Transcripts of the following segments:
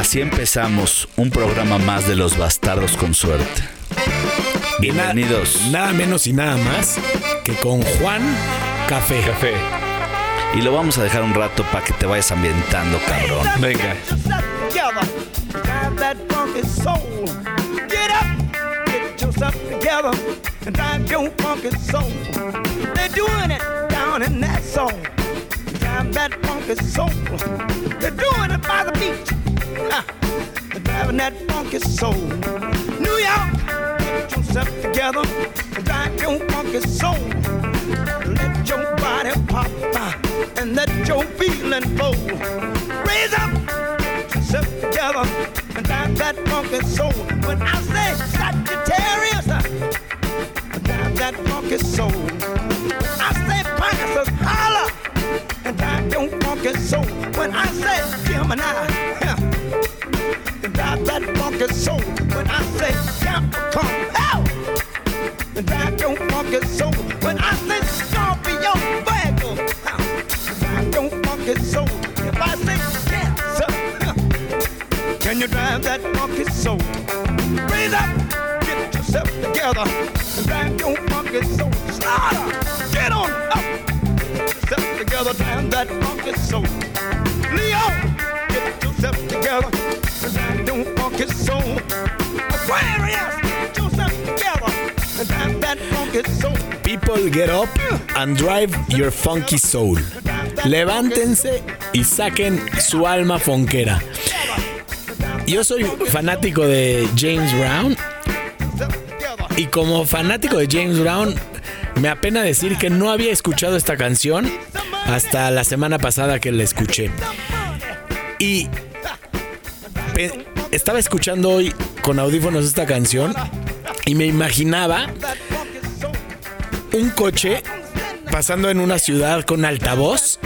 Así empezamos un programa más de los bastardos con suerte. Bienvenidos. Nada menos y nada más que con Juan Café. Café. Y lo vamos a dejar un rato para que te vayas ambientando, cabrón. Venga. Drive that funky soul. Get up, get yourself together, and drive your funky soul. They're doing it down in that soul. Drive that funky soul. They're doing it by the beach. Ha. Driving that funky soul. New York, get yourself together, and drive your funky soul. Let your body pop uh, and let your feeling flow. Raise up, get yourself together and drive that funky soul. When I say Sagittarius, uh, drive that funky soul. I say Pisces, holla and drive your funky soul. When I say Gemini, yeah, drive that funky soul. When I say Capricorn, hell and drive your funky soul. When I say Scorpio, huh, drive your funky soul. If I say Cancer, huh, can you drive that funky soul? Raise up, get yourself together, and drive your funky soul. Slaughter, get on up, get yourself together, drive that funky soul. Get up and drive your funky soul. Levántense y saquen su alma fonquera. Yo soy fanático de James Brown y como fanático de James Brown me apena decir que no había escuchado esta canción hasta la semana pasada que la escuché. Y estaba escuchando hoy con audífonos esta canción y me imaginaba un coche pasando en una ciudad con altavoz,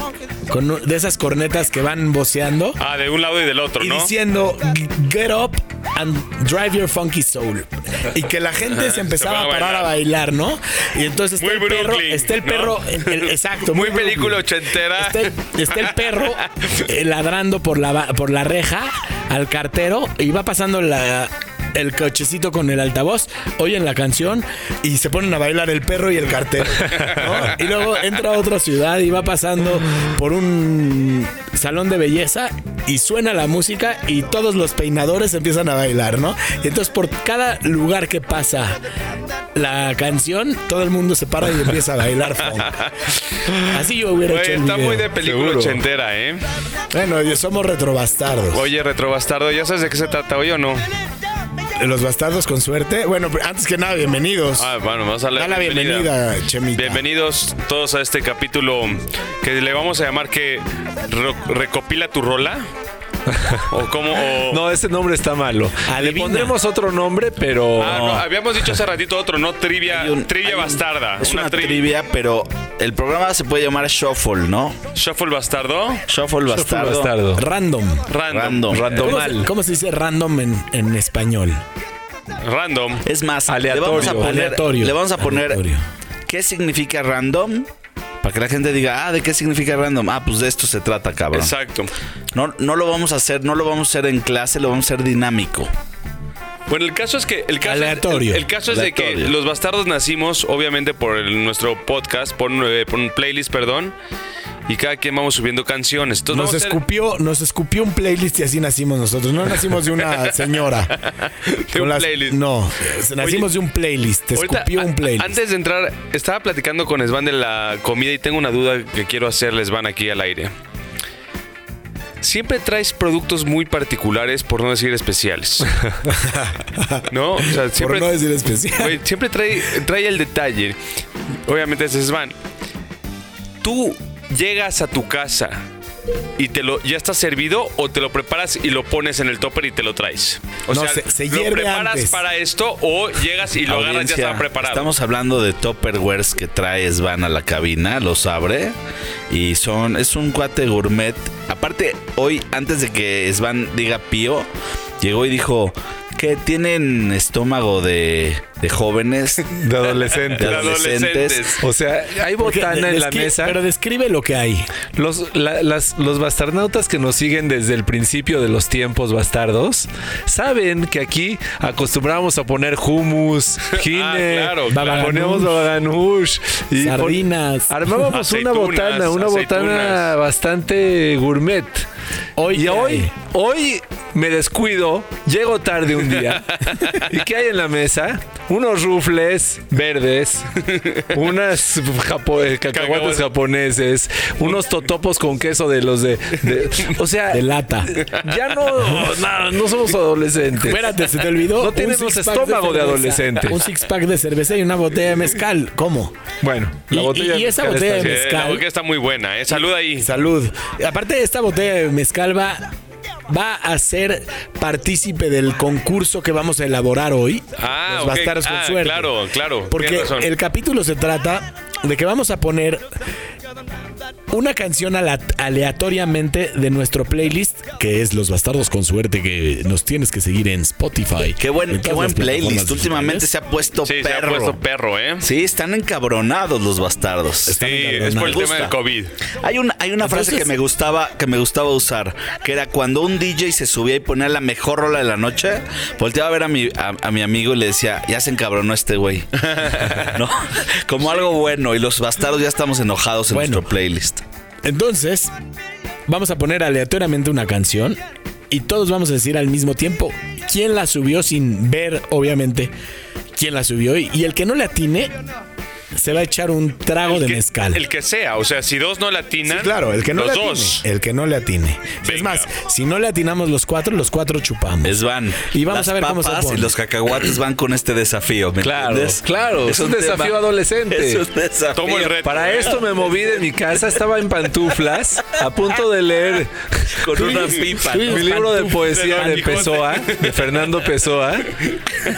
con de esas cornetas que van voceando Ah, de un lado y del otro, y ¿no? diciendo get up and drive your funky soul y que la gente se empezaba a parar a bailar, ¿no? Y entonces está Muy el perro, está el perro, el- exacto, Muy película ochentera. Está el, está el perro eh, ladrando por la por la reja al cartero y va pasando la el cochecito con el altavoz, oyen la canción y se ponen a bailar el perro y el cartero. ¿no? Y luego entra a otra ciudad y va pasando por un salón de belleza y suena la música y todos los peinadores empiezan a bailar, ¿no? Y entonces por cada lugar que pasa la canción, todo el mundo se para y empieza a bailar funk. Así yo hubiera hecho el está video. muy de película Seguro. ochentera, ¿eh? Bueno, somos retrobastardos. Oye, retrobastardo, ¿ya sabes de qué se trata hoy o no? Los bastardos con suerte. Bueno, antes que nada, bienvenidos. Ah, bueno, vamos a Da la bienvenida, Chemita. Bienvenidos todos a este capítulo que le vamos a llamar que recopila tu rola. o como o- No, ese nombre está malo. Le Adivina. pondremos otro nombre, pero. Ah, no, habíamos dicho hace ratito otro, no trivia, un- trivia un- bastarda. Es una, tri- trivia, pero el programa se puede llamar Shuffle, ¿no? Shuffle bastardo. Shuffle bastardo. bastardo. Random. Random. Random. ¿Cómo se, Randomal. cómo se dice random en, en español? Random. Es más, Aleatorio. le vamos a poner, Aleatorio. le vamos a poner Aleatorio. ¿qué significa random? Para que la gente diga, ah, ¿de qué significa random? Ah, pues de esto se trata, cabrón. Exacto. No, no lo vamos a hacer, no lo vamos a hacer en clase, lo vamos a hacer dinámico. Bueno, el caso es que el caso, Aleatorio. El, el caso es de que los bastardos nacimos, obviamente, por el- nuestro podcast, por, eh, por un playlist, perdón. Y cada quien vamos subiendo canciones. Entonces Nos hacer- escupió, nos escupió un playlist y así nacimos nosotros. No nacimos de una señora. De un playlist. No, nacimos de un playlist. Te Ahorita, escupió un playlist. Antes de entrar, estaba platicando con Svan de la comida y tengo una duda que quiero hacerles Svan aquí al aire. Siempre traes productos muy particulares, por no decir especiales. ¿No? O sea, Por no decir especial. Güey, siempre trae, trae el detalle. Obviamente ese es Svan. Tú llegas a tu casa y te lo ya está servido o te lo preparas y lo pones en el topper y te lo traes. O No, sea, se- se lo preparas antes. para esto o llegas y lo agarras ya está preparado. Estamos hablando de Topperwares que trae Svan a la cabina, los abre y son es un cuate gourmet. Aparte, hoy antes de que Svan diga pío, llegó y dijo que tienen estómago de, de jóvenes, De adolescentes. de adolescentes. O sea, hay Porque botana en la mesa. Pero describe lo que hay. Los, la- las- los bastarnautas que nos siguen desde el principio de los tiempos bastardos saben que aquí acostumbramos a poner hummus, gine, Ah, claro, claro. ponemos babaganush y pon- Sardinas. armábamos una botana, una botana bastante gourmet. Hoy Y ¿qué hoy, hay? hoy me descuido, llego tarde un día. ¿Y qué hay en la mesa? Unos rufles verdes, unas japo- eh, cacahuates japoneses, unos totopos con queso de los de. de- o sea, De lata. ya no, no, no somos adolescentes. Espérate, se te olvidó. No tenemos six-pack estómago de cerveza. adolescente. Un six pack de cerveza y una botella de mezcal. ¿Cómo? Bueno, la Y- botella y de esa mezcal botella está de Sí, bien. la mezcal. boca está muy buena, ¿eh? Salud ahí. Salud. Aparte, esta botella de mezcal va, va a ser partícipe del concurso que vamos a elaborar hoy. Ah, Los ok. bastardos con Ah, suerte. claro, claro. Porque el capítulo se trata de que vamos a poner una canción aleatoriamente de nuestro playlist, que es Los Bastardos con Suerte, que nos tienes que seguir en Spotify. Qué buen, en qué buen playlist. Últimamente se ha puesto Sí, se ha perro. puesto perro, ¿eh? Sí, están encabronados los bastardos. Sí, es por el tema del. COVID. Hay una, hay una frase que me gustaba, que me gustaba usar, que era cuando un DJ se subía y ponía la mejor rola de la noche, volteaba a ver a mi, a, a mi amigo y le decía, ya se encabronó este güey. ¿No? Como algo bueno, y los bastardos ya estamos enojados en Bueno. Nuestro playlist. Entonces, vamos a poner aleatoriamente una canción y todos vamos a decir al mismo tiempo quién la subió sin ver, obviamente, quién la subió. Y, y el que no le atine se va a echar un trago de que, mezcal. El que sea, o sea, si dos no latinan, Sí, claro, el que no los le atine. dos. El que no le atine. Es más, si no le atinamos los cuatro, los cuatro chupamos. Es van. Y vamos Las a ver cómo se papas pone. y los cacahuates van con este desafío, ¿me Claro, entiendes? claro, es un desafío adolescente. Es un desafío. Tomo el reto. Para esto me moví de mi casa, estaba en pantuflas, a punto de leer Con una pipa. mi libro de poesía de de. Pessoa, de Fernando Pessoa,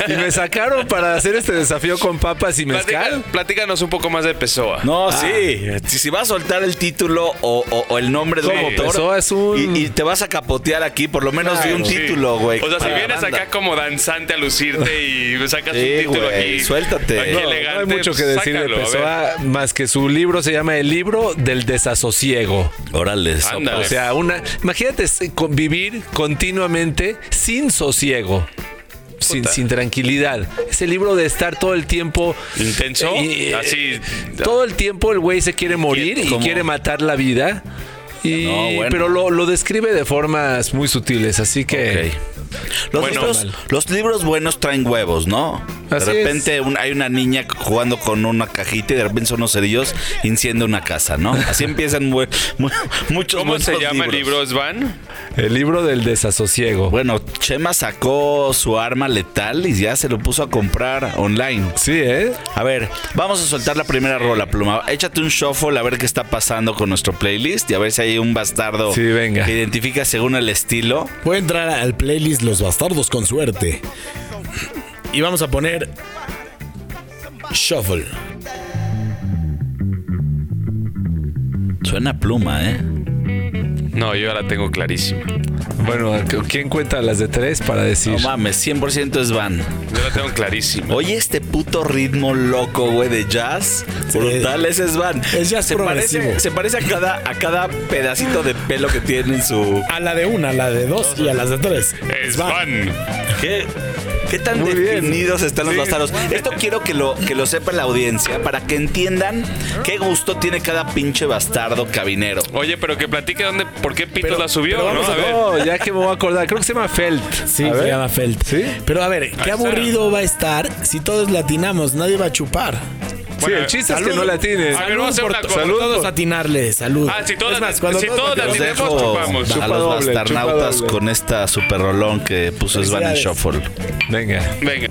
y me sacaron para hacer este desafío con papas y Platica- mezcal. Platícanos un poco más de Pessoa. No, sí. Si, si vas a soltar el título o, o- o el nombre de un Pessoa es un- y, y te vas a capotear aquí, por lo menos di un Sí. título, güey. O sea, si vienes acá como danzante a lucirte y sacas Sí, un título güey, aquí. suéltate. aquí No, hay mucho que pues, decir sácalo, de. Pessoa, más que su libro se llama El libro del desasosiego. Órale. O sea, una, imagínate convivir continuamente sin sosiego. Sin, sin tranquilidad. Ese libro de estar todo el tiempo Intenso, y, eh, así. Todo el tiempo el güey se quiere morir y quiere matar la vida. Y, No, bueno. Pero lo, lo describe de formas muy sutiles, así que... Ok. Los, Bueno. libros, los libros buenos traen huevos, ¿no? Así de repente un- hay una niña jugando con una cajita y de repente son unos cerillos incendia una casa, ¿no? Así empiezan mu- mu- muchos ¿Cómo se llama el libro, libros. Svan? El libro del desasosiego. Bueno, Chema sacó su arma letal y ya se lo puso a comprar online. Sí, ¿eh? A ver, vamos a soltar la primera rola, Pluma. Échate un shuffle a ver qué está pasando con nuestro playlist y a ver si hay un bastardo Sí, venga. que identifica según el estilo. Voy a entrar al playlist Los Bastardos con Suerte. Y vamos a poner Shuffle. Suena a Pluma, ¿eh? No, yo la tengo clarísima. Bueno, ¿quién cuenta las de tres para decir? No mames, 100% es van. Yo la tengo clarísima. Oye, este puto ritmo loco, güey, de jazz. Brutal, ese es Van. Es jazz se progresivo. parece, se parece a cada, a cada pedacito de pelo que tiene en su. A la de una, a la de dos y a las de tres. Svan. ¿Qué, qué tan Muy bien. definidos están los Sí. bastardos? Esto quiero que lo, que lo sepa la audiencia para que entiendan qué gusto tiene cada pinche bastardo cabinero. Oye, pero que platique dónde, por qué Pito Pero- la subió, pero ¿no? vamos A a ver. No, ya que me voy a acordar, creo que se llama Felt. Sí, A se ver. llama Felt. ¿Sí? Pero a ver, qué Ahí está. aburrido va a estar si todos latinamos, nadie va a chupar. Sí, el chiste es que no la tiene. A ver, vamos a hacer una cosa. Salud todos atinarle, salud. Ah, si todos más, cuando si todos Los tenemos, dejo chupamos. a los doble, bastarnautas chupa doble. con esta super rolón que puso Svan. Shuffle. Venga. Venga.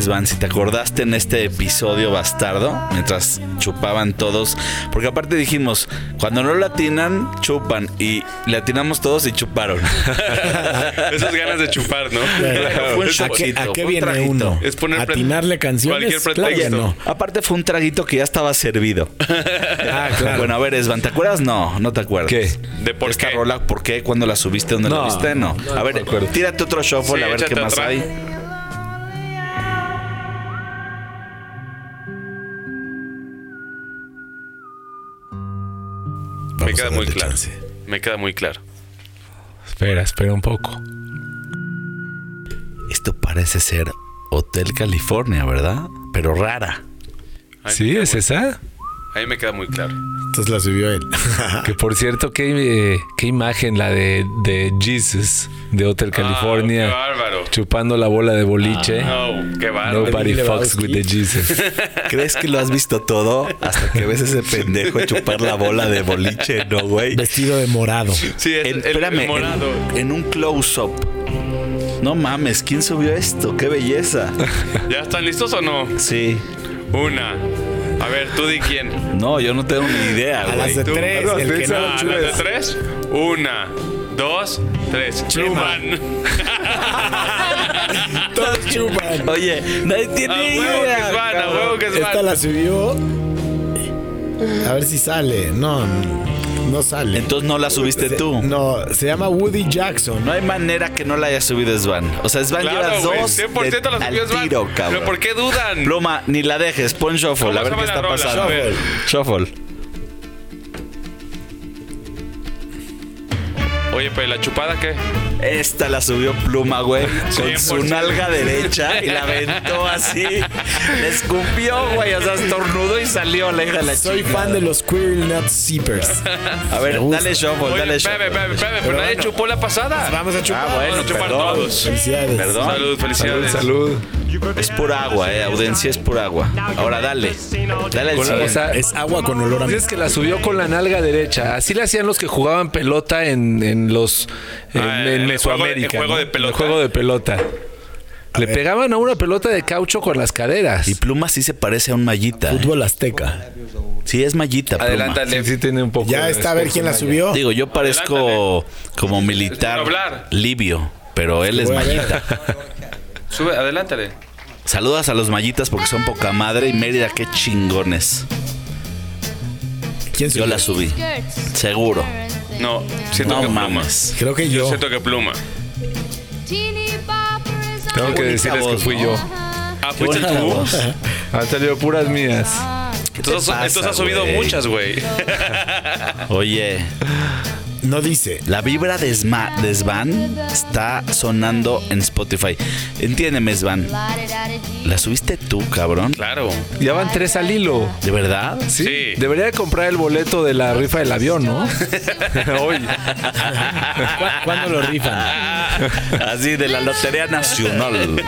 Svan, si te acordaste en este episodio bastardo, mientras chupaban todos, porque aparte dijimos, cuando no latinan, chupan, y latinamos todos y chuparon. Esas ganas de chupar, ¿no? Fue un ¿A qué, a viene uno? Es poner ¿Atinarle canciones? cualquier Claro no. Aparte fue un traguito que ya estaba servido. Ah, claro. Bueno, a ver, Svan, ¿te acuerdas? No, no te acuerdas. ¿Qué? ¿De por Esta qué? rola, ¿por qué? ¿Cuándo la subiste? ¿Dónde la No, viste? No. no, a no ver, acuerdo. tírate otro shuffle Sí, a ver qué más otra. hay. Queda muy claro. chance. Me queda muy claro. Espera, espera un poco. Esto parece ser Hotel California, ¿verdad? Pero rara. ¿Sí? ¿Es esa? Ahí me queda muy claro. Entonces la subió él. Que por cierto, qué, eh, qué imagen la de, de Jesus de Hotel Ah, California qué bárbaro. chupando la bola de boliche. No, qué bárbaro. Nobody fucks with the Jesus. ¿Crees que lo has visto todo hasta que ves ese pendejo chupar la bola de boliche, no, güey? Vestido de morado. Sí, es En- el, espérame, el morado. en, en un close-up. No mames, ¿quién subió esto? ¡Qué belleza! ¿Ya están listos o no? Sí. Una. A ver, tú di quién. No, yo no tengo ni idea, A las güey. de Tú. tres, No, el que no Ah. ¿las de tres? Una, dos, tres. Chupan. Todos chupan. Oye, nadie A tiene huevo que idea. es van, a huevo que es Esta van. la subió. A ver si sale. No, no sale. Entonces no la subiste tú. No, se llama Woody Jackson. No hay manera que no la haya subido Svan. O sea, Svan Claro, lleva dos 100% de- la al subió Svan. tiro, cabrón. Pero ¿por qué dudan? Pluma, ni la dejes, pon shuffle, ¿Cómo a ver se qué está rola? pasando. Ver. Shuffle. Oye, pero ¿la chupada qué? Esta la subió Pluma, güey, con su 100%. nalga derecha y la aventó así. Le escupió, güey, o sea, estornudó y salió la hija de la Soy chingada. fan de los Queer Nut Seepers. A ver, dale shuffle, Oye, dale shuffle. espérame, pero nadie chupó la pasada. Vamos a chupar. Ah, bueno, Vamos a chupar perdón. todos. Felicidades. Perdón. Salud, felicidades. Salud. Es pura agua, eh, audiencia es pura agua. Ahora dale. Dale el la- o sea, Es agua con olor a Dices que la subió con la nalga derecha. Así le hacían los que jugaban pelota en, en los en, Ah, en el juego- Mesoamérica. el juego ¿no? de pelota. El juego de pelota. Le pegaban a una pelota de caucho con las caderas. Y Pluma sí se parece a un mallita. eh. Fútbol azteca. Sí, es mallita. Adelántale. Sí, sí tiene un poco. Ya de está a ver quién la subió. Digo, yo parezco como militar libio, pero él es mallita. Sube, adelántale. Saludas a los mallitas porque son poca madre y Mérida, qué chingones. ¿Quién Yo subió? la subí, seguro. No, siento No que pluma. mames. Creo que Yo yo. siento que pluma. Tengo que decirles que voz, fui ¿no? yo. Ah, fuiste tú. Han salido puras mías. Entonces, pasa, entonces has subido muchas, güey. Oye, No dice. la vibra de, Sma- de Svan está sonando en Spotify. Entiéndeme, Svan. ¿La subiste tú, cabrón? Claro. Ya van tres al hilo. ¿De verdad? ¿Sí? Sí. Debería de comprar el boleto de la rifa del avión, ¿no? Hoy. ¿Cu- ¿Cuándo lo rifan? Así, de la Lotería Nacional.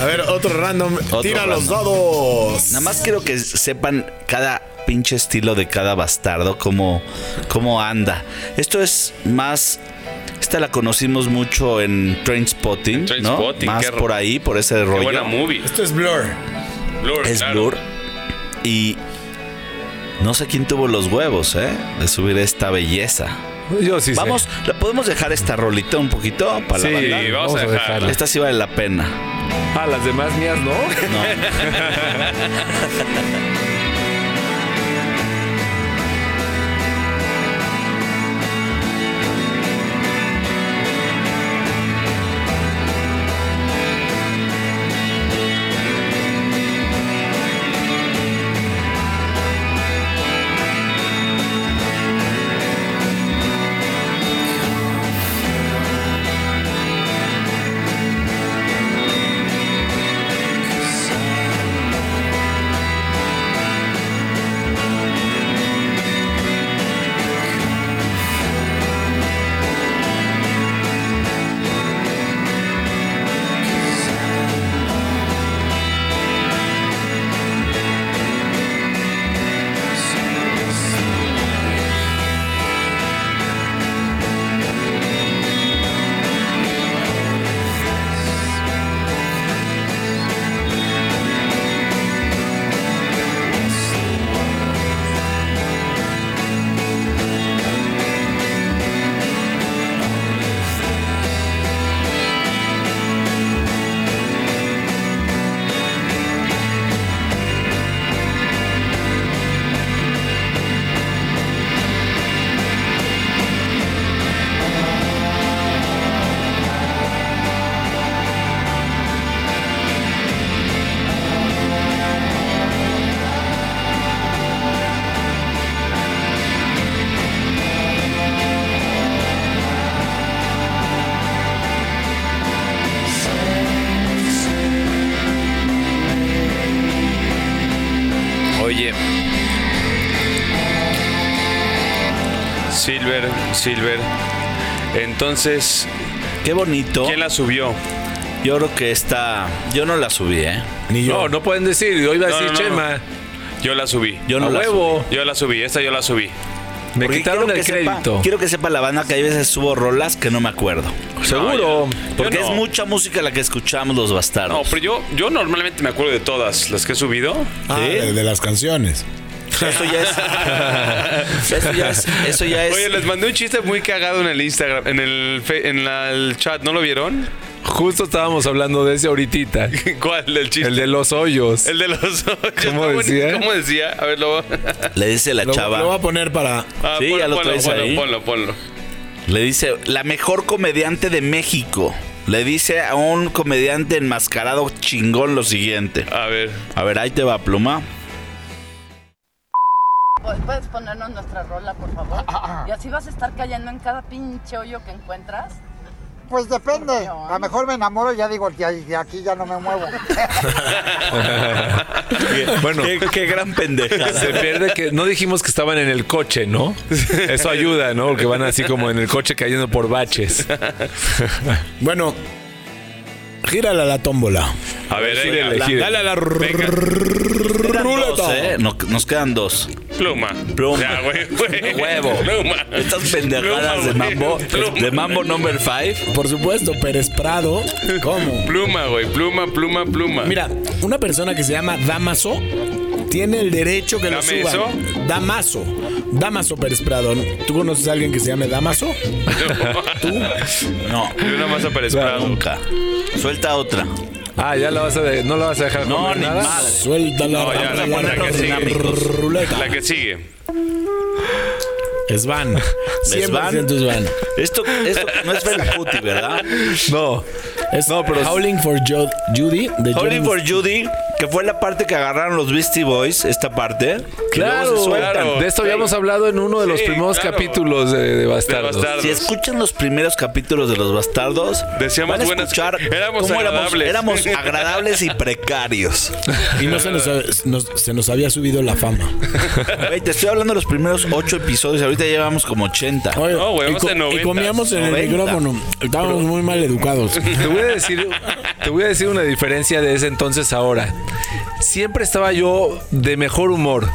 A ver, otro random. Otro Tira los random. dados. Nada más quiero que sepan cada pinche estilo de cada bastardo, cómo, cómo anda. Esto es más. Esta la conocimos mucho en Trainspotting, ¿no? Trainspotting, Más qué por ahí, por ese Qué rollo. buena movie. Esto es Blur. Blur, es claro. Blur. Y no sé quién tuvo los huevos, ¿eh? De subir esta belleza. Yo sí sé. Vamos, ¿la podemos dejar esta rolita un poquito para Sí, la banda? Sí, vamos, a dejarla. dejarla. Esta sí vale la pena. Ah, las demás mías, ¿no? No. Silver. Entonces, Qué bonito. ¿quién la subió? Yo creo que esta. Yo no la subí, ¿eh? Ni yo. No, no pueden decir. Hoy iba a No, decir no, no, Chema. Yo la subí. Yo no a la huevo. Yo la subí, esta yo la subí. Me Porque quitaron el sepa- crédito. quiero que sepa la banda que hay veces subo rolas que no me acuerdo. Seguro. Porque Yo no. es mucha música la que escuchamos los No, bastardos. pero yo, yo normalmente me acuerdo de todas las que he subido. Ah, ¿Sí? de, de las canciones. Eso ya es. eso ya es. Eso ya es. Oye, les mandé un chiste muy cagado en el Instagram, en el, en la- el chat, ¿no lo vieron? Justo estábamos hablando de ese ahorita. ¿Cuál del chiste? El de los hoyos. El de los ojos. ¿Cómo decía? ¿Cómo decía? A ver, lo Le dice la Lo, chava. lo voy a poner para. Ah, Sí, ponlo, ya lo ponlo, traes ponlo, ahí. ponlo, ponlo. Le dice, la mejor comediante de México. Le dice a un comediante enmascarado chingón lo siguiente. A ver. A ver, ahí te va, pluma. ¿Pu- ¿Puedes ponernos nuestra rola, por favor? Y así vas a estar cayendo en cada pinche hoyo que encuentras. Pues depende. A lo mejor me enamoro y ya digo, de aquí ya no me muevo. Bueno. Qué, qué gran pendejada. Se pierde que no dijimos que estaban en el coche, ¿no? Eso ayuda, ¿no? Porque van así como en el coche cayendo por baches. Bueno, gírala la tómbola. A ver, venga. gírele. Dale a la Venga. Quedan dos, ruleta. ¿eh? No- nos quedan dos. Pluma. Pluma. Ya, güey, güey. Huevo. Pluma. Estas pendejadas de güey. mambo. Pluma. De mambo number five. Por supuesto, Pérez Prado. ¿Cómo? Pluma, güey. Pluma, pluma, pluma. Mira, una persona que se llama Damaso tiene el derecho que lo ¿Dame suban. Damaso. Damaso Pérez Prado. ¿Tú conoces a alguien que se llame Damaso? ¿Tú? No, Y una masa para Prado. nunca. Suelta otra. Ah, ya la vas a de- no la vas a dejar No, ni nada? madre. Suelta la, No, ya, la pon la que sigue. ruleta. La que sigue. Svan. Svan. 100% Svan. Esto, esto no es Feliputi, ¿verdad? No. Es No, pero- Howling for Jo- Judy de Howling James- for Judy, que fue la parte que agarraron los Beastie Boys, esta parte. Claro, claro. de esto habíamos hablado en uno de los Sí, primeros claro. capítulos de, de Bastardos. De Bastardos. Si escuchan los primeros capítulos de Los Bastardos, Decíamos van a buenas- escuchar éramos cómo agradables. Éramos, éramos agradables y precarios. Y no se nos, nos- se nos había subido la fama. Te estoy hablando de los primeros ocho episodios, ahorita llevamos como 80. Oye, No, güey, y, en y 90, comíamos en el 90. micrófono. Estábamos muy mal educados. Te voy a decir, te voy a decir una diferencia de ese entonces a ahora. Siempre estaba yo de mejor humor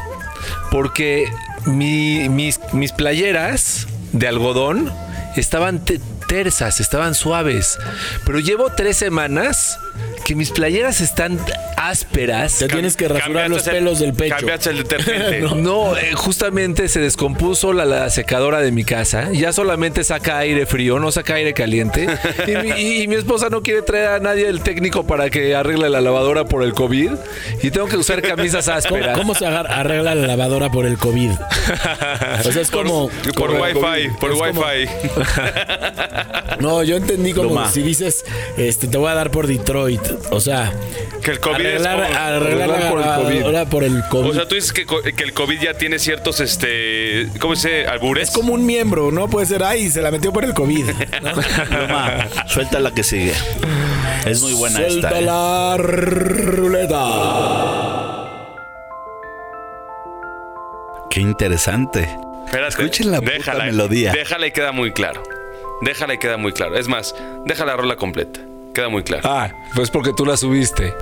porque mi- mis, mis playeras de algodón estaban te- tersas, estaban suaves. Pero llevo tres semanas que mis playeras están ásperas. Te tienes que rasurar los el- pelos del pecho. Cambiaste el detergente. No, eh, justamente se descompuso la, la secadora de mi casa. Ya solamente saca aire frío, no saca aire caliente. Y mi, y- y mi esposa no quiere traer a nadie el técnico para que arregle la lavadora por el COVID. Y tengo que usar camisas ¿Cómo, ásperas. cómo se agar- arregla la lavadora por el COVID? O sea, es como. Por como- Wi-Fi, por es como- Wi-Fi. No, yo entendí como si dices, este, te voy a dar por Detroit. O sea, Que el COVID es arreglar, como- arreglar la arreglar por el COVID. lavadora por el COVID. O sea, tú dices que, el COVID ya tiene ciertos, este, ¿cómo se dice? Albures. es como un miembro, ¿no? Puede ser, ay, se la metió por el COVID. ¿no? Suelta la que sigue. Es muy buena Suelta esta. ¿eh? la ruleta. Qué interesante. Espérate, Escuchen la puta melodía. Déjala y queda muy claro. Déjala y queda muy claro. Es más, deja la rola completa. Queda muy claro. Ah, pues porque tú la subiste.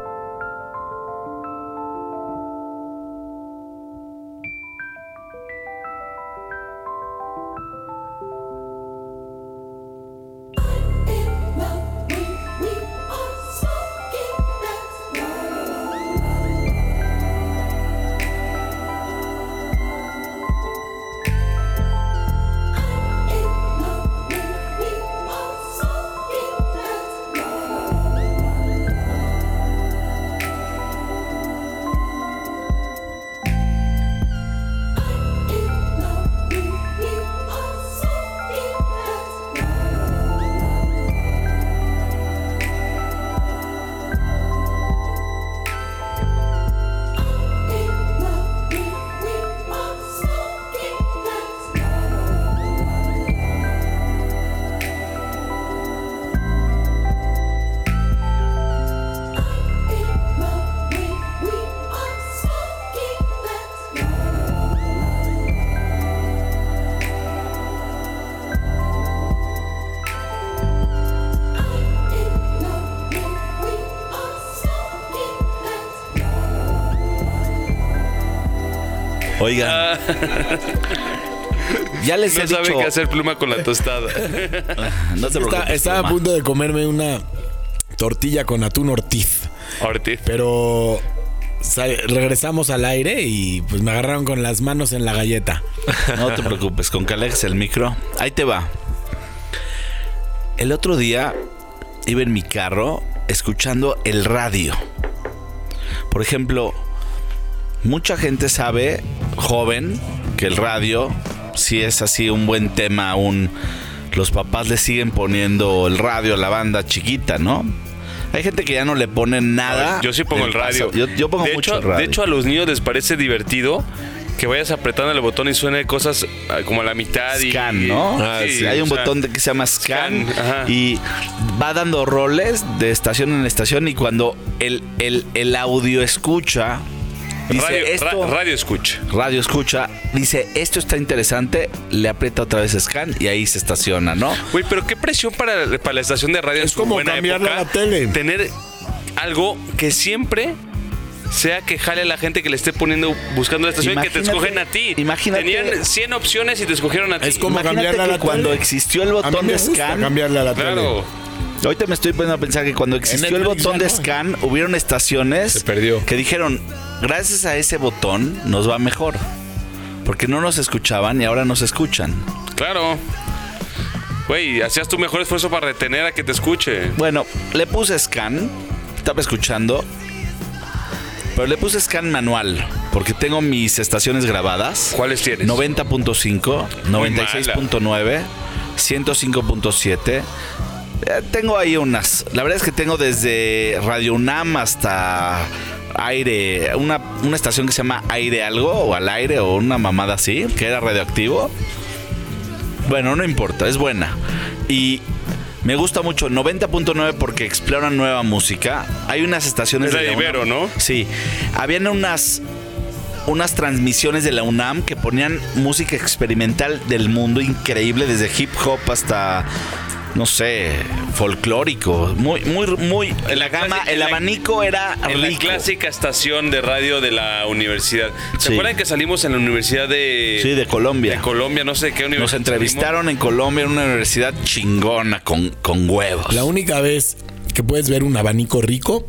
Oigan. Ya les No he sabe dicho. qué hacer pluma con la tostada. No te Está- preocupes, estaba a punto de comerme una tortilla con atún ortiz. Ortiz. Pero sa- regresamos al aire y pues me agarraron con las manos en la galleta. No te preocupes, con que alejes el micro. Ahí te va. El otro día iba en mi carro escuchando el radio. Por ejemplo, mucha gente sabe, joven, que el radio, si es así un buen tema aún, los papás le siguen poniendo el radio a la banda chiquita, ¿no? Hay gente que ya no le pone nada. Yo sí pongo el radio. Yo, yo pongo de mucho hecho, el radio. De hecho, a los niños les parece divertido que vayas apretando el botón y suene cosas ah, como a la mitad. y- Scan, ¿no? Ah, sí, Hay un sea, botón que se llama scan, Scan, y va dando roles de estación en estación y cuando el, el, el audio escucha dice radio, esto ra- radio escucha. radio escucha dice esto está interesante le aprieta otra vez scan y ahí se estaciona no Güey, pero qué presión para, para la estación de radio en Es su como buena cambiarle época. a la tele. Tener algo que siempre sea que jale a la gente que le esté poniendo, buscando la estación y que te escogen a ti. imagínate- Tenían 100 opciones y te escogieron a ti. Es como Imagínate cambiarle a la cuando tele. existió el A mí botón me de gusta scan cambiarle a la Claro. tele. Ahorita me estoy poniendo a pensar que cuando existió el botón de no. scan, hubieron estaciones Se perdió. que dijeron, gracias a ese botón nos va mejor. Porque no nos escuchaban y ahora nos escuchan. Claro. Güey, hacías tu mejor esfuerzo para retener a que te escuche. Bueno, le puse scan, estaba escuchando, pero le puse scan manual, porque tengo mis estaciones grabadas. ¿Cuáles tienes? 90.5, 96.9, 105.7. Eh, Tengo ahí unas. La verdad es que tengo desde Radio UNAM hasta aire, una, una estación que se llama aire algo, o al aire, o una mamada así, que era radioactivo. Bueno, no importa, es buena. Y me gusta mucho 90.9 porque exploran nueva música. Hay unas estaciones Es la de UNAM. Ibero, ¿no? Sí. Habían unas unas transmisiones de la UNAM que ponían música experimental del mundo increíble desde hip hop hasta no sé, folclórico, muy muy muy la gama, el abanico era En la rico. clásica estación de radio de la universidad. ¿Se Sí. acuerdan que salimos en la universidad de, Sí, de Colombia. de Colombia? No sé de qué universidad. Nos entrevistaron en Colombia en una universidad chingona con, con huevos. La única vez que puedes ver un abanico rico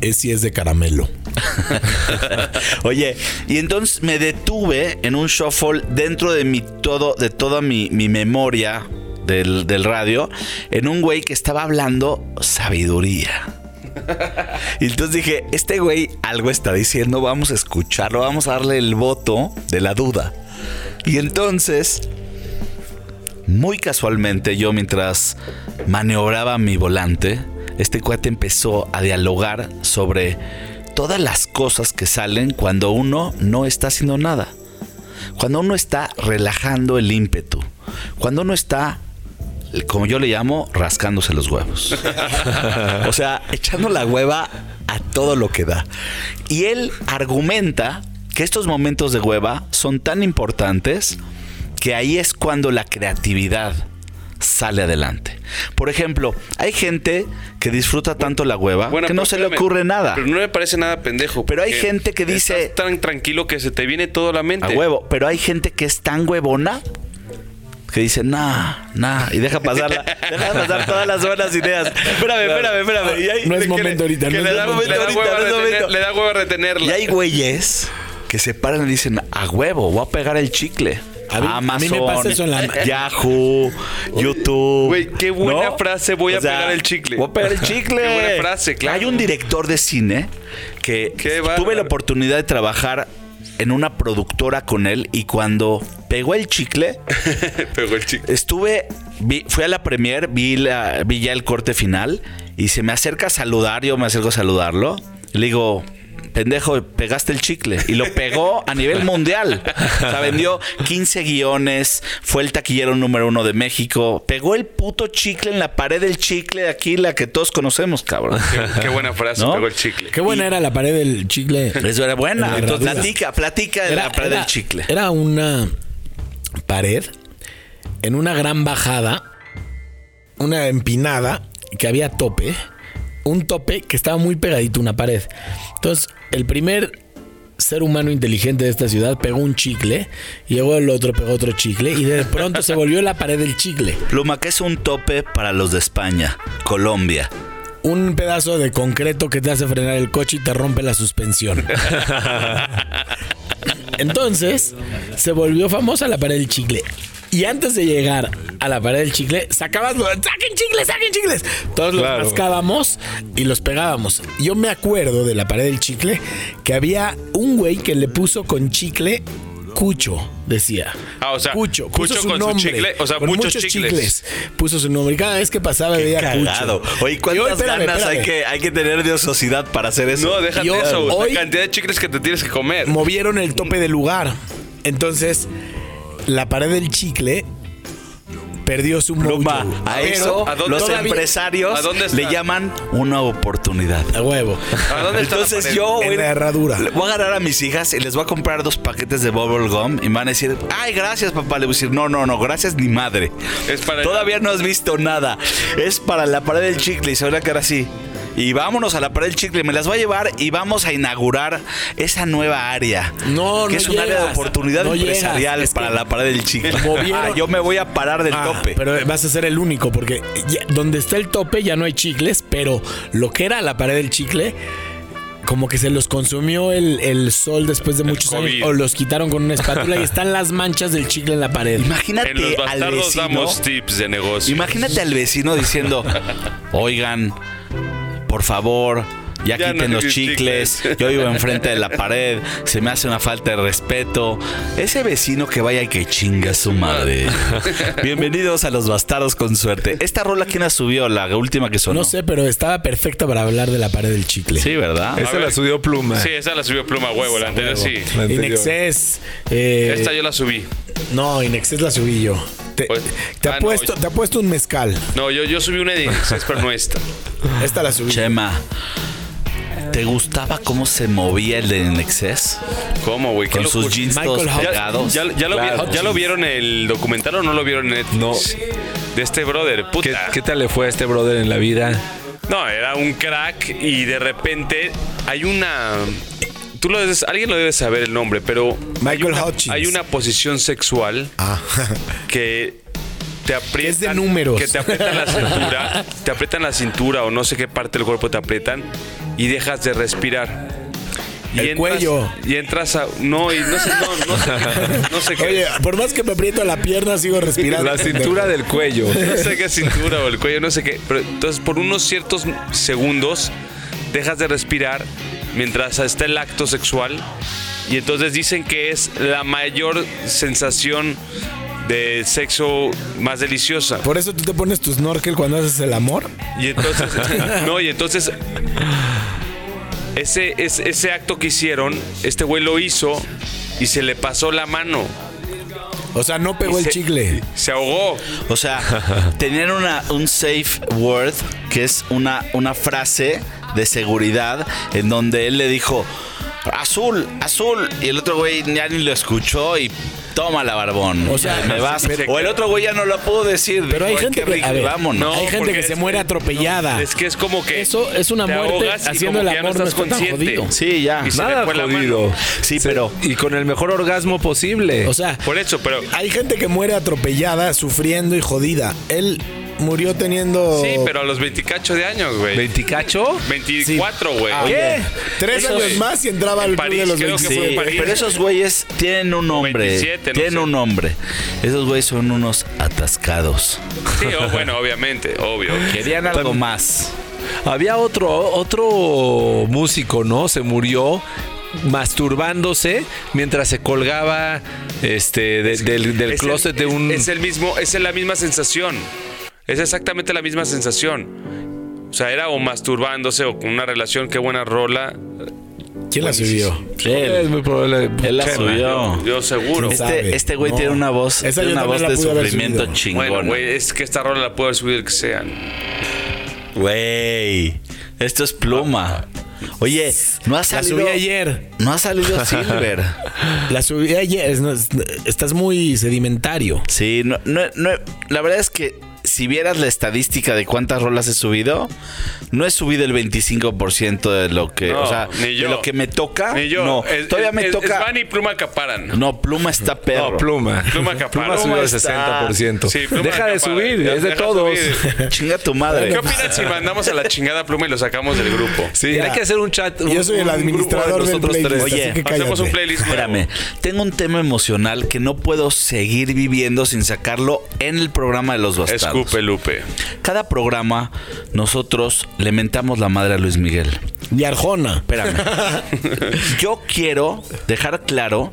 es si es de caramelo. Oye, y entonces me detuve en un shuffle dentro de mi todo, de toda mi, mi memoria del, del radio, en un güey que estaba hablando sabiduría. Y entonces dije, este güey algo está diciendo, vamos a escucharlo, vamos a darle el voto de la duda. Y entonces, muy casualmente, yo mientras maniobraba mi volante, este cuate empezó a dialogar sobre todas las cosas que salen cuando uno no está haciendo nada. Cuando uno está relajando el ímpetu. Cuando uno está, como yo le llamo, rascándose los huevos. o sea, echando la hueva a todo lo que da. Y él argumenta que estos momentos de hueva son tan importantes que ahí es cuando la creatividad sale adelante. Por ejemplo, hay gente que disfruta tanto la hueva Bueno, que no se le ocurre nada. Pero no me parece nada pendejo. Pero hay gente que dice- estás tan tranquilo que se te viene todo a la mente. A huevo. Pero hay gente que es tan huevona que dice, nah, nah, y deja pasar, la- deja pasar todas las buenas ideas. Espérame, espérame, espérame. Y hay- No es momento ahorita, que no le es da momento. Le da, ahorita, hueva no es retener- momento. le da hueva retenerla. Y hay güeyes que se paran y dicen, a huevo, voy a pegar el chicle. A mí- a mí Amazon, me pasa eso en la- Yahoo, YouTube. Güey, qué buena frase, voy a pegar el chicle. Voy a pegar el chicle. Qué buena frase, claro. Hay un director de cine que Qué tuve la oportunidad de trabajar en una productora con él y cuando pegó el chicle, Pegó el chicle. estuve, vi- fui a la premier, vi, la, vi ya el corte final y se me acerca a saludar, yo me acerco a saludarlo. Le digo, pendejo, pegaste el chicle. Y lo pegó a nivel mundial. O sea, vendió 15 guiones, fue el taquillero número uno de México. Pegó el puto chicle en la pared del chicle de aquí, la que todos conocemos, cabrón. Qué, qué buena frase, ¿No? pegó el chicle. Qué buena era la pared del chicle. Eso era buena. Entonces, platica, platica de la pared del chicle. Era una pared en una gran bajada, una empinada que había tope, un tope que estaba muy pegadito a una pared. Entonces, el primer ser humano inteligente de esta ciudad pegó un chicle, y luego el otro pegó otro chicle y de pronto se volvió la pared del chicle. Pluma, que es un tope para los de España, Colombia. Un pedazo de concreto que te hace frenar el coche y te rompe la suspensión. Entonces, se volvió famosa la pared del chicle. Y antes de llegar a la pared del chicle, sacabas los. ¡Saquen chicles, saquen chicles! Todos los rascábamos y los pegábamos. Yo me acuerdo de la pared del chicle que había un güey que le puso con chicle Cucho, decía. Ah, o sea, Cucho, Cucho puso su con su nombre, chicle, o sea, con muchos chicles. Puso su nombre. Y cada vez que pasaba veía Cagado. Cucho. Oye, ¿cuántas hoy, espérame, ganas espérame. Hay, que, hay que tener de ociosidad para hacer eso? No, déjate Yo- eso. hoy- La cantidad de chicles que te tienes que comer. movieron el tope del lugar. Entonces, la pared del chicle perdió su Pluma, mojo. a Pero eso ¿a dónde los todavía- empresarios ¿a dónde está? le llaman una oportunidad. A huevo. ¿A dónde Entonces yo En voy, la herradura. voy a agarrar a mis hijas y les voy a comprar dos paquetes de bubble gum y me van a decir, ay, gracias papá. Le voy a decir, no, no, no, gracias ni madre. Es para Todavía no has visto nada. Es para la pared del chicle y se van a quedar así. Y vámonos a la pared del chicle. Me las voy a llevar y vamos a inaugurar esa nueva área. No, que no es un área de oportunidad No empresarial Es que para la pared del chicle. movieron- Ah, yo me voy a parar del Ah, tope. Pero vas a ser el único, porque ya- donde está el tope ya no hay chicles, pero lo que era la pared del chicle, como que se los consumió el, el sol después de muchos COVID. años, o los quitaron con una espátula y están las manchas del chicle en la pared. Imagínate En los al vecino. damos tips de negocio. Imagínate al vecino diciendo, oigan, por favor, ya, Ya no quiten los chicles, chicles". yo vivo enfrente de la pared, se me hace una falta de respeto. Ese vecino que vaya y que chinga a su madre. Bienvenidos a los bastardos con suerte. Esta rola, ¿quién la subió? La última que sonó. No sé, pero estaba perfecta para hablar de la pared del chicle. Sí, ¿verdad? Esa ver. la subió Pluma. Sí, esa la subió Pluma Huevo, la anterior sí. La anterior. Eh, Esta yo la subí. No, Inexcess la subí yo. Te, Pues- te ah, ha puesto, te ha puesto un mezcal. No, yo, yo subí una de pero no esta. Esta la subí. Chema, ¿te gustaba cómo se movía el de Nexus? ¿Cómo, güey? ¿Qué Con sus locura. jeans Michael todos pegados. ¿Ya, ya lo, vi- Claro. ¿Ya lo vieron el documental o no lo vieron en Netflix? No. De este brother, puta. ¿Qué, qué tal le fue a este brother en la vida? No, era un crack y de repente hay una... Tú lo debes, alguien lo debe saber el nombre, pero hay Michael una, Hutchins. hay una posición sexual Ah. que te aprietan, Es de números. que te aprietan la cintura, te aprietan la cintura o no sé qué parte del cuerpo te aprietan y dejas de respirar. Y El cuello. Y entras a no y no sé no, no sé no sé qué Oye, por más que me aprieto la pierna, sigo respirando. La cintura del cuello. no sé qué cintura o el cuello, no sé qué. Pero entonces por unos ciertos segundos dejas de respirar mientras está el acto sexual y entonces dicen que es la mayor sensación de sexo más deliciosa. Por eso tú te pones tu snorkel cuando haces el amor. Y entonces, no, y entonces ese, ese, ese acto que hicieron, este güey lo hizo y se le pasó la mano. O sea, no pegó el se- chicle. Se ahogó. O sea, tenían una, un safe word, que es una, una frase de seguridad, en donde él le dijo, azul, azul, y el otro güey ya ni lo escuchó y toma la barbón. O sea, me vas. pero- o el otro güey ya no lo pudo decir. Pero hay gente "Ay, qué que, a rico, ver, vámonos. No, hay gente que se que- muere atropellada. Es que es como que. Eso es una te muerte haciendo el no amor, no estás está jodido. Sí, ya. Y Nada jodido. Sí, pero- Y con el mejor orgasmo posible. O sea, Por eso, pero. hay gente que muere atropellada, sufriendo y jodida. Él murió teniendo. Sí, pero a los 28 de años, güey. ¿Veinticacho? 24, güey. ¿Qué? Tres años más y entraba al en club de París, los creo que 27. fue en Sí, pero esos güeyes tienen un nombre. 27, no tienen sé. un nombre. Esos güeyes son unos atascados. Sí, o bueno, obviamente, obvio. Querían algo más. Había otro, otro músico, ¿no? Se murió masturbándose mientras se colgaba este de- del, del Es closet el- de un Es el mismo, es la misma sensación. Es exactamente la misma sensación. O sea, era o masturbándose o con una relación, qué buena rola. ¿Quién la subió? es Él, muy probable él la subió. Yo seguro. Este, este güey No. tiene una voz, Esa tiene yo una voz la de sufrimiento chingón. Bueno, güey, es que esta rola la puede haber subido el que sea. Güey, esto es pluma. Oye, no ha La salido. subí ayer. No ha salido Silver. La subí ayer. Es- es- estás muy sedimentario. Sí, no, no, no, la verdad es que si vieras la estadística de cuántas rolas he subido, no he subido el 25% de lo que, No, o sea, ni yo. de lo que me toca. Ni yo. No, Es- todavía es- me es- toca. Es Van y Pluma acaparan. No, Pluma está perro. No, pluma. Pluma acapara. subió el está- 60%. Sí, Pluma Deja de subir, Ya es de todos. Chinga tu madre. ¿Qué opinan si mandamos a la chingada Pluma y lo sacamos del grupo? Sí, hay que hacer un chat. un- yo soy el de administrador del nosotros playlist, tres. así Oye, que. Hacemos un playlist nuevo. Espérame, tengo un tema emocional que no puedo seguir viviendo sin sacarlo en el programa de los bastardos. Lupe. Cada programa nosotros le mentamos la madre a Luis Miguel. Y Arjona. Espérame. Yo quiero dejar claro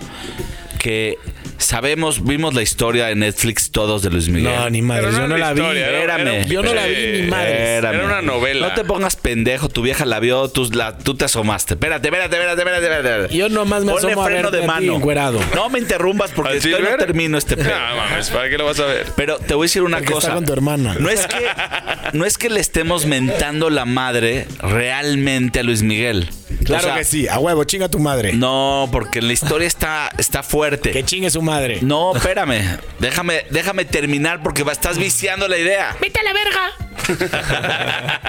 que sabemos, vimos la historia de Netflix todos de Luis Miguel. No, ni madre, yo no la vi. era- Espérame. era- Yo no la vi ni madre. Era una novela. No te pongas pendejo, tu vieja la vio, tú, la- tú te asomaste. Espérate, espérate, espérate, espérate, espérate. Yo nomás me Ponle asomo a freno de mano. encuerado. No me interrumpas porque ¿Al estoy no termino este pedo. No mames, ¿para qué lo vas a ver? Pero te voy a decir una Porque cosa. está con tu hermana. No es que no es que le estemos mentando la madre realmente a Luis Miguel. Claro O sea, que sí, a huevo, chinga tu madre. No, porque la historia está está fuerte. Que chingue su madre. No, espérame. Déjame, déjame terminar porque va- estás viciando la idea. Vete a la verga.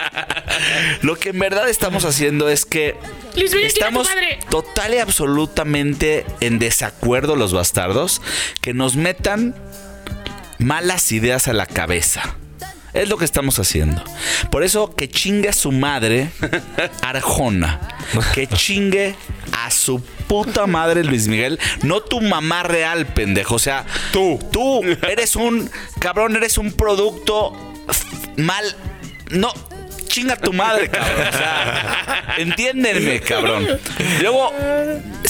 Lo que en verdad estamos haciendo es que Luis estamos madre. total y absolutamente en desacuerdo los bastardos que nos metan malas ideas a la cabeza. Es lo que estamos haciendo. Por eso que chingue a su madre Arjona. Que chingue a su puta madre Luis Miguel. No tu mamá real, pendejo. O sea, tú. Tú eres un cabrón, eres un producto mal. No. Chinga tu madre, cabrón. O sea, entiéndenme, cabrón. Luego,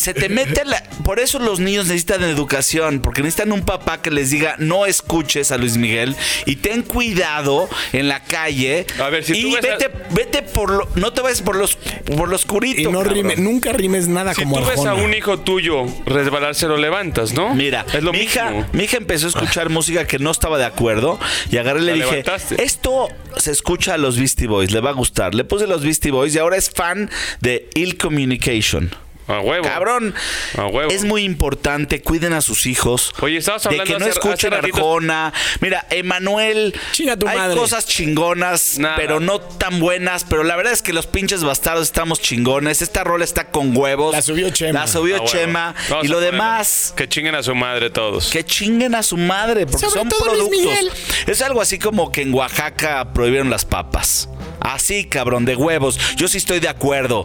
se te mete la. Por eso los niños necesitan educación, porque necesitan un papá que les diga: no escuches a Luis Miguel y ten cuidado en la calle. A ver, si y tú ves a- vete, vete por lo. No te vayas por los por lo oscurito. Y no rime, nunca rimes nada Si como tú ves a un hijo tuyo resbalarse, lo levantas, ¿no? Mira, es lo mi, hija, mi hija empezó a escuchar música que no estaba de acuerdo y agarré y le dije, levantaste. esto se escucha a los Beastie Boys, le va a gustar. Le puse los Beastie Boys y ahora es fan de Ill Communication. A huevo. Cabrón, A huevo. es muy importante, cuiden a sus hijos. Oye, estabas de hablando que no hace- escuchen hace Arjona. Mira, Emanuel, Chinga tu hay madre. cosas chingonas, Nada. pero no tan buenas. Pero la verdad es que los pinches bastardos estamos chingones. Esta rola está con huevos. La subió Chema. La subió A. Chema. Y lo demás, Que chinguen a su madre todos. que chinguen a su madre, porque Sobre son todo productos. Es algo así como que en Oaxaca prohibieron las papas. Así, cabrón, de huevos. Yo sí estoy de acuerdo.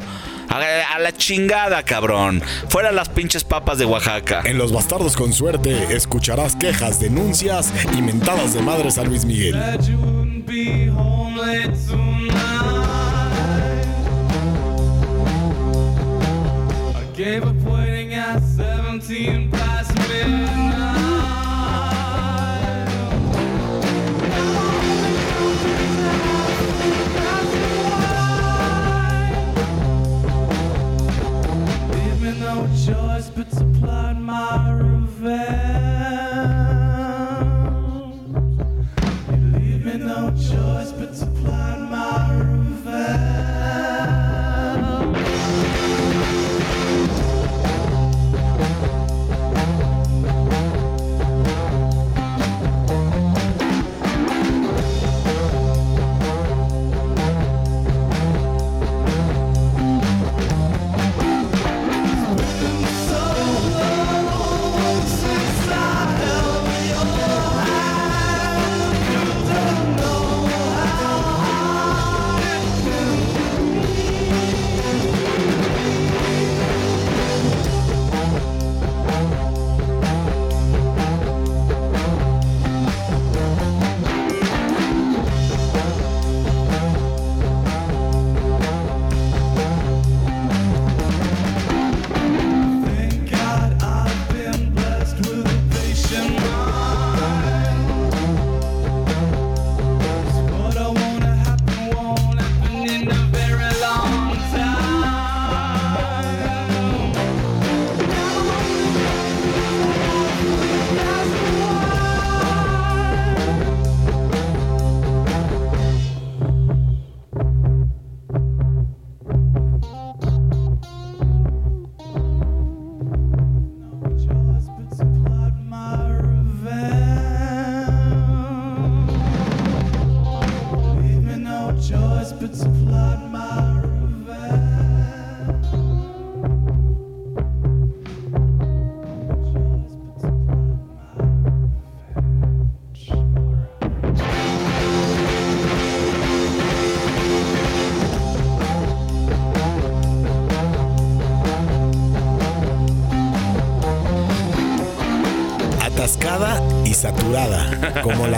A, a la chingada, cabrón. Fuera las pinches papas de Oaxaca. En Los Bastardos con Suerte escucharás quejas, denuncias y mentadas de madres a Luis Miguel. Gave up waiting at 17 past midnight.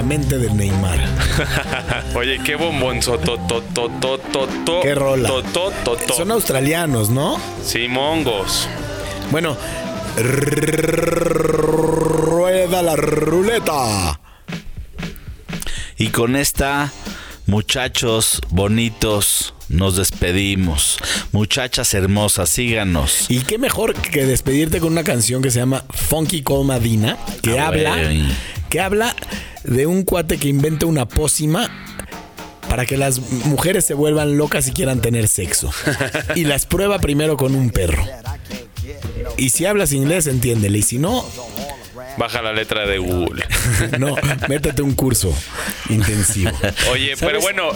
Mente del Neymar. Oye, qué bombonzo. To, to, to, to, to, to, Qué rola. To, to, to, to. Son australianos, ¿no? Sí, mongos. Bueno, rueda la ruleta. Y con esta, muchachos bonitos, nos despedimos. Muchachas hermosas, síganos. Y qué mejor que despedirte con una canción que se llama Funky Call Madina, que Ah, habla, que habla de un cuate que inventa una pócima para que las mujeres se vuelvan locas y quieran tener sexo. Y las prueba primero con un perro. Y si hablas inglés, entiéndele. Y si no, Baja la letra de Google. no, métete un curso intensivo. Oye, ¿Sabes- pero bueno,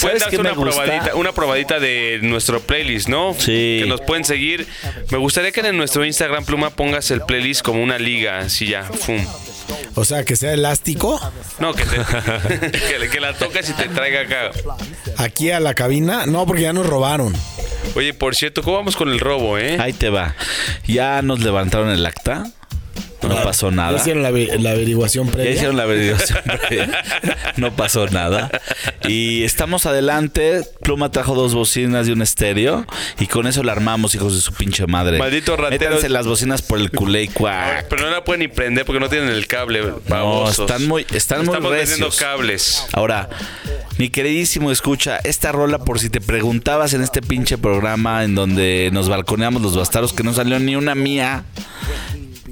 qué darse una gusta? probadita, una probadita de nuestro playlist, ¿no? Sí. Que nos pueden seguir. Me gustaría que en nuestro Instagram Pluma pongas el playlist como una liga, así ya, fum. O sea, que sea elástico No, que, te- que, que la tocas y te traiga acá. aquí a la cabina. No, porque ya nos robaron. Oye, por cierto, ¿cómo vamos con el robo, eh? Ahí te va. Ya nos levantaron el acta. No pasó ¿Ya nada. hicieron la, la averiguación Ya previa? hicieron la averiguación. previa. no pasó nada. Y estamos adelante. Pluma trajo dos bocinas y un estéreo. Y con eso la armamos, hijos de su pinche madre. Malditos rateros. Métanse las bocinas por el culé y cuac. Pero no la pueden ni prender porque no tienen el cable. No, babosos. están muy, están muy Estamos vendiendo recios. cables. Ahora, mi queridísimo escucha, esta rola por si te preguntabas en este pinche programa en donde nos balconeamos los bastardos que no salió ni una mía.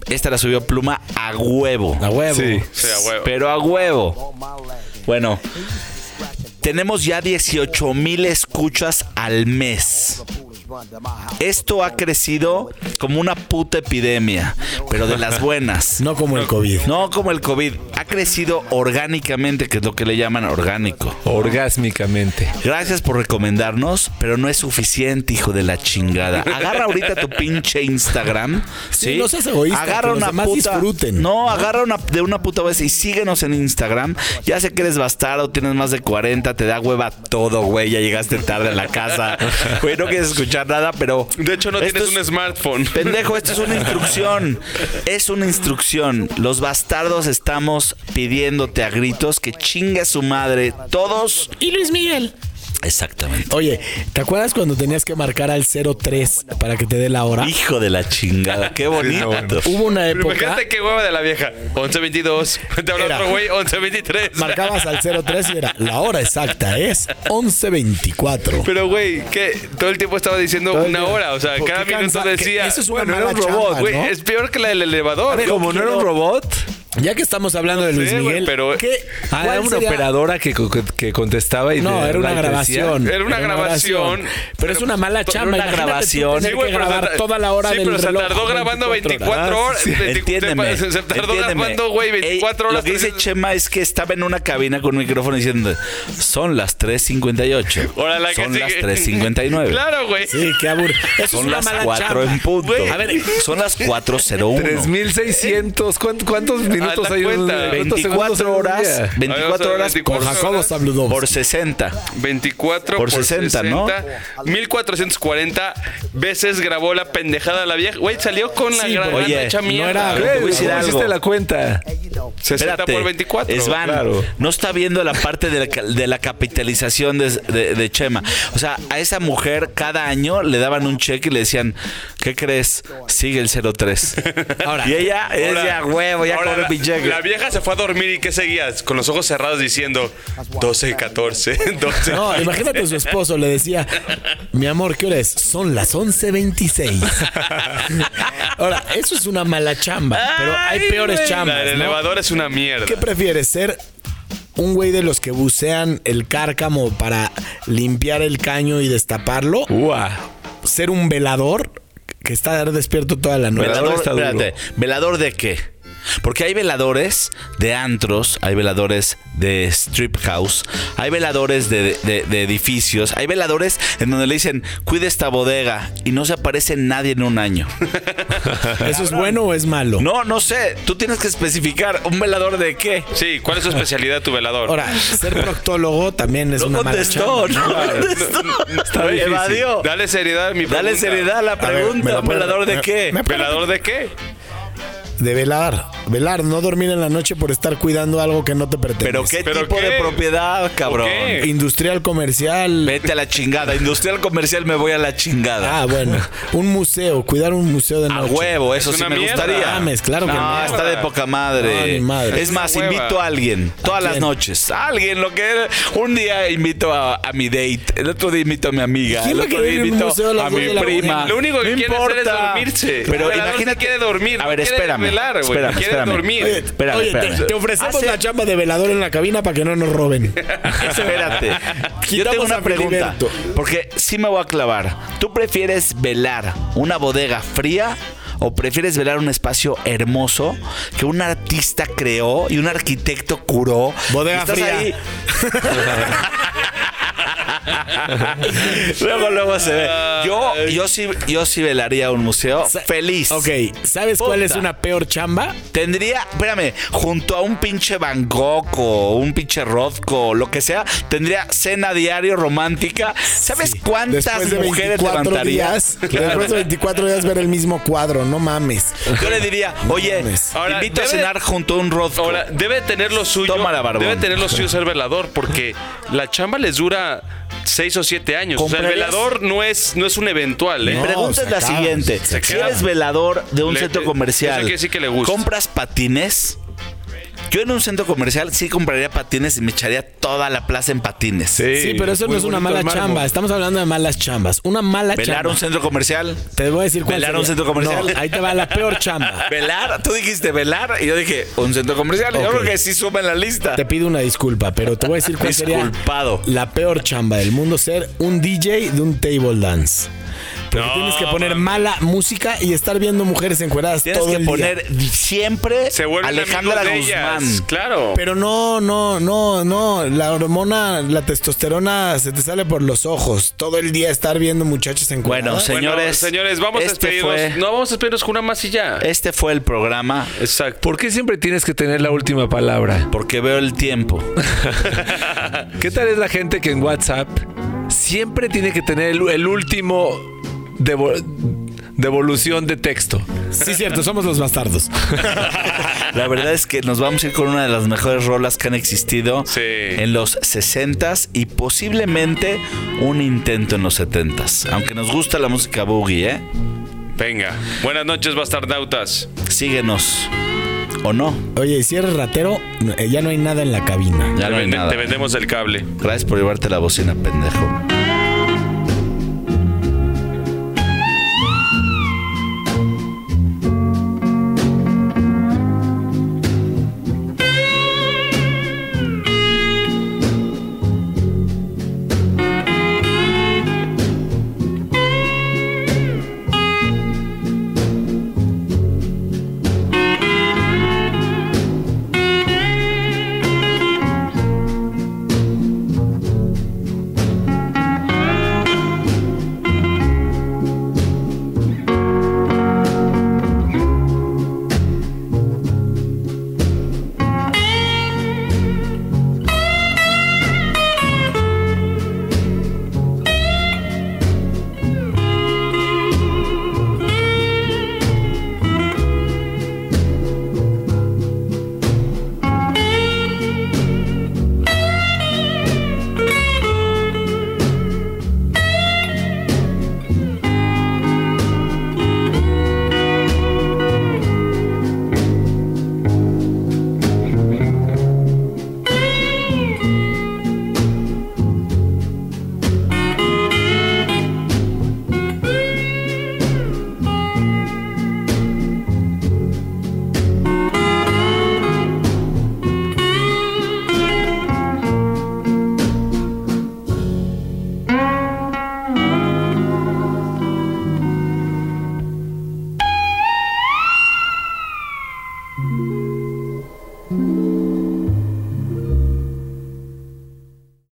Esta la subió Pluma a huevo. A huevo. Sí. Sí, a huevo. Pero a huevo. Bueno, tenemos ya 18 mil escuchas al mes. Esto ha crecido como una puta epidemia, pero de las buenas. No como el COVID. No como el COVID. Ha crecido orgánicamente, que es lo que le llaman orgánico. Orgásmicamente. Gracias por recomendarnos, pero no es suficiente, hijo de la chingada. Agarra ahorita tu pinche Instagram. Sí, Sí, no seas egoísta, Agarra que los una demás puta. disfruten. No, agarra una de una puta vez y síguenos en Instagram. Ya sé que eres bastardo, tienes más de 40, te da hueva todo, güey. Ya llegaste tarde a la casa. Güey, no quieres escuchar nada, pero. De hecho, no tienes es- un smartphone. Pendejo, esto es una instrucción. Es una instrucción. Los bastardos estamos pidiéndote a gritos que chingue a su madre. Todos. Y Luis Miguel. Exactamente. Oye, ¿te acuerdas cuando tenías que marcar al 03 para que te dé la hora? Hijo de la chingada, qué bonito. Hubo una Pero época, Imagínate qué hueva de la vieja. 11.22. Te habla Era. otro güey, 11.23. marcabas al 03 y era la hora exacta es 11.24. Pero, güey, que todo el tiempo estaba diciendo Todo una hora. O sea, cada minuto decía. eso es una bueno, era mala un robot, güey. ¿no? Es peor que la del elevador. ver, Como no era un robot. Ya que estamos hablando de Luis sé, Miguel, pero- ¿qué, Ah, era una sería- operadora que, que contestaba y No, era una grabación. Era una grabación. Pero es una mala chamba. una Imagínate tú grabación. Sí, pero grabar se- toda la hora sí, del pero se reloj, tardó grabando 24 horas. Ah, sí. 20 Entiéndeme. Se tardó entiéndeme. grabando, güey, 24 Ey, horas. Lo que dice Chema es que estaba en una cabina con un micrófono diciendo: Son las 3.58. Ahora la Son las sigue. 3.59. Claro, güey. Sí, qué aburrido. Son una las mala 4 chamba. en punto. A ver, son las 4.01. 3600. ¿Cuántos, cuántos minutos la hay? un- cuenta. ¿cuántos segundos en 24 un horas. día? 24 horas por, 24 Jacobo horas. Zabludovsky. por 60. 24 Por 60, ¿no? 1440 veces grabó la pendejada de la vieja. Güey, salió con la Sí, hecha no mierda. era- te voy a ¿Cómo hiciste la cuenta? 60 Espérate, por 24. Esvan, claro. no está viendo la parte de la, de la capitalización de, de- de Chema. O sea, a esa mujer cada año le daban un cheque y le decían, ¿qué crees? Sigue el 03. Ahora, y ella, ella huevo, ya ahora la, mi cheque. la vieja se fue a dormir y ¿qué seguías? Con los ojos cerrados diciendo 12, 14, 12. No, imagínate su esposo le decía, mi amor, ¿qué hora es? Son las 11.26. Ahora, eso es una mala chamba, pero hay Ay, peores chambas. La del ¿no? elevador es una mierda. ¿Qué prefieres ser un güey de los que bucean el cárcamo para limpiar el caño y destaparlo? Ua. ¿Ser un velador que está despierto toda la noche? Velador, está duro. espérate, ¿velador de qué? Porque hay veladores de antros, hay veladores de strip house, hay veladores de, de- de edificios, hay veladores en donde le dicen, cuide esta bodega y no se aparece nadie en un año. ¿Eso es bueno o es malo? No, no sé, tú tienes que especificar un velador de qué. Sí, ¿cuál es su especialidad, tu velador? Ahora, ser proctólogo también es No una mala contestó, chamba. no contestó. Evadió. Dale seriedad a mi pregunta. Dale seriedad a la pregunta. ¿me lo ¿Un velador de qué? ¿Velador de qué? De velar. Velar, no dormir en la noche por estar cuidando algo que no te pertenece. Pero qué ¿Pero tipo qué? de propiedad, cabrón. qué? Industrial comercial. Vete a la chingada. Industrial comercial me voy a la chingada. Ah, bueno. Un museo, cuidar un museo de A noche. huevo, eso Es sí me mierda. gustaría. Mames, claro que no. no. está de poca madre. No. Es más, Es una hueva. invito a alguien todas las noches. A alguien, lo que un día invito a, a mi date, el otro día invito a mi amiga, ¿Quién el a otro día a invito a a mi prima. Lo único que No quiere hacer es importa. dormirse. Pero imagínate no quiere dormir, A no ver, espérame. Velar, güey, espérame, quiere espérame. dormir. Oye, Espérame, oye, espérame. te, te ofrecemos Hace- la chamba de velador en la cabina para que no nos roben. Espérate. Yo Quitamos tengo una pregunta. Filiberto. Porque sí me voy a clavar. ¿Tú prefieres velar una bodega fría o prefieres velar un espacio hermoso que un artista creó y un arquitecto curó? Bodega Y estás fría. ahí- luego, luego se ve. Yo, yo sí, yo sí velaría un museo feliz. Ok, ¿sabes cuál es una peor chamba? Tendría, espérame, junto a un pinche Van Gogh o un pinche Rothko o lo que sea, tendría cena diario romántica. ¿Sabes cuántas Después de mujeres 24 levantaría? días, después de 24 días ver el mismo cuadro, no mames. Yo le diría, oye, mames. te Ahora, invito a debe- cenar junto a un Rothko. Ahora, debe tener lo suyo. Toma la barbón. Debe tener lo suyo ser velador, porque la chamba les dura seis o siete años. O sea, el velador no es, no es un eventual, ¿eh? Mi No, pregunta se es la acaba, siguiente. se Si acaba. eres velador de un Le- centro eso comercial, quiere decir que le gusta. ¿compras patines? Yo en un centro comercial sí compraría patines y me echaría toda la plaza en patines. Sí, pero eso no es una mala chamba. Estamos hablando de malas chambas. Una mala ¿Velar chamba. un centro comercial? Te voy a decir cuál ¿Velar sería. un centro comercial? No, ahí te va la peor chamba. ¿Velar? Tú dijiste velar y yo dije un centro comercial. Yo Ok. creo que sí suma en la lista. Te pido una disculpa, pero te voy a decir cuál sería Disculpado. la peor chamba del mundo, ser un DJ de un table dance. Porque No, tienes que poner mala música y estar viendo mujeres encueradas Tienes todo que el día. poner siempre Se Alejandra de Guzmán. ellas. Claro. Pero no, no, no, no. La hormona, la testosterona se te sale por los ojos. Todo el día estar viendo muchachos en Bueno, se... Bueno, señores, señores, vamos a este despedirnos. fue- No, vamos a despedirnos con una más y ya. Este fue el programa Exacto. ¿Por qué siempre tienes que tener la última palabra? porque veo el tiempo. ¿Qué tal es la gente que en WhatsApp siempre tiene que tener el, el último devo- devolución de texto? Sí, cierto, somos los bastardos. La verdad es que nos vamos a ir con una de las mejores rolas que han existido Sí. en los 60s y posiblemente un intento en los 70s. Aunque nos gusta la música boogie, ¿eh? Venga. Buenas noches, bastardautas. Síguenos. ¿O no? Oye, y si eres ratero, eh, ya no hay nada en la cabina. Ya te, no hay vende- nada. te vendemos el cable. Gracias por llevarte la bocina, pendejo.